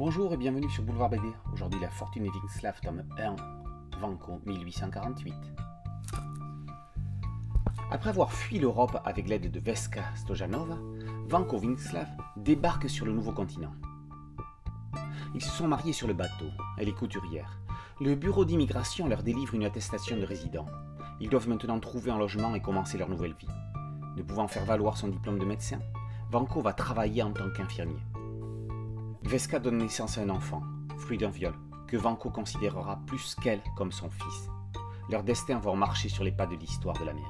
Bonjour et bienvenue sur Boulevard BD. Aujourd'hui, La Fortune des Vinslav, tome 1, Vanco, 1848. Après avoir fui l'Europe avec l'aide de Veska Stojanova, Vanko Vinslav débarque sur le nouveau continent. Ils se sont mariés sur le bateau, elle est couturière. Le bureau d'immigration leur délivre une attestation de résident. Ils doivent maintenant trouver un logement et commencer leur nouvelle vie. Ne pouvant faire valoir son diplôme de médecin, Vanko va travailler en tant qu'infirmier. Veska donne naissance à un enfant, fruit d'un viol, que Vanko considérera plus qu'elle comme son fils. Leurs destins vont marcher sur les pas de l'histoire de l'Amérique.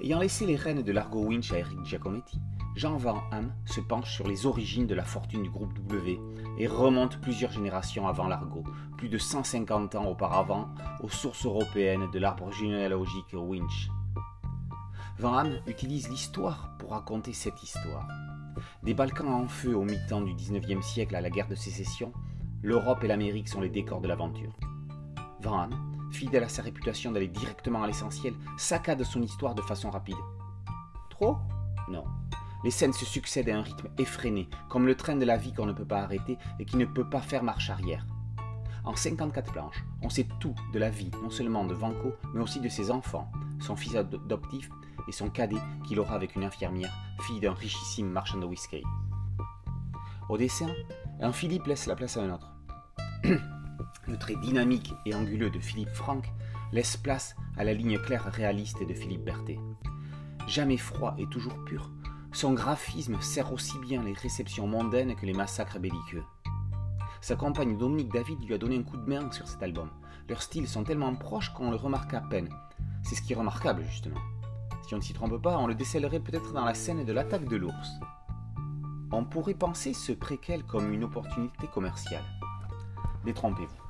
Ayant laissé les rênes de l'Argo Winch à Eric Giacometti, Jean Van Ham se penche sur les origines de la fortune du groupe W et remonte plusieurs générations avant l'Argo, plus de 150 ans auparavant, aux sources européennes de l'arbre généalogique Winch. Van Ham utilise l'histoire pour raconter cette histoire. Des Balkans en feu au mi-temps du XIXe siècle à la guerre de sécession, l'Europe et l'Amérique sont les décors de l'aventure. Van fidèle à sa réputation d'aller directement à l'essentiel, saccade son histoire de façon rapide. Trop? Non. Les scènes se succèdent à un rythme effréné, comme le train de la vie qu'on ne peut pas arrêter et qui ne peut pas faire marche arrière. En 54 planches, on sait tout de la vie, non seulement de Vanko, mais aussi de ses enfants, son fils adoptif et son cadet qu'il aura avec une infirmière, fille d'un richissime marchand de whisky. Au dessin, un Philippe laisse la place à un autre. Le trait dynamique et anguleux de Philippe Franck laisse place à la ligne claire réaliste de Philippe Berthet. Jamais froid et toujours pur, son graphisme sert aussi bien les réceptions mondaines que les massacres belliqueux. Sa compagne Dominique David lui a donné un coup de main sur cet album. Leurs styles sont tellement proches qu'on le remarque à peine. C'est ce qui est remarquable, justement. Si on ne s'y trompe pas, on le décèlerait peut-être dans la scène de l'attaque de l'ours. On pourrait penser ce préquel comme une opportunité commerciale. Détrompez-vous.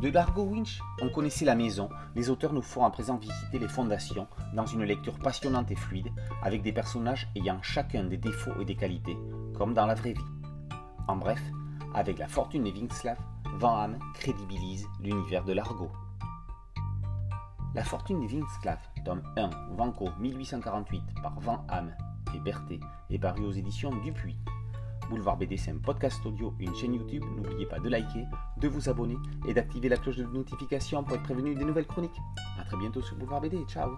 De Largo Winch, on connaissait la maison, les auteurs nous font à présent visiter les fondations dans une lecture passionnante et fluide, avec des personnages ayant chacun des défauts et des qualités, comme dans la vraie vie. En bref, avec la fortune des Vinslav, Van Ham crédibilise l'univers de Largo. La fortune des Vinslav, tome 1, Vanco 1848 par Van Ham et Berthet, est paru aux éditions Dupuis. Boulevard BD, un podcast audio une chaîne YouTube. N'oubliez pas de liker, de vous abonner et d'activer la cloche de notification pour être prévenu des nouvelles chroniques. A très bientôt sur Boulevard BD. Ciao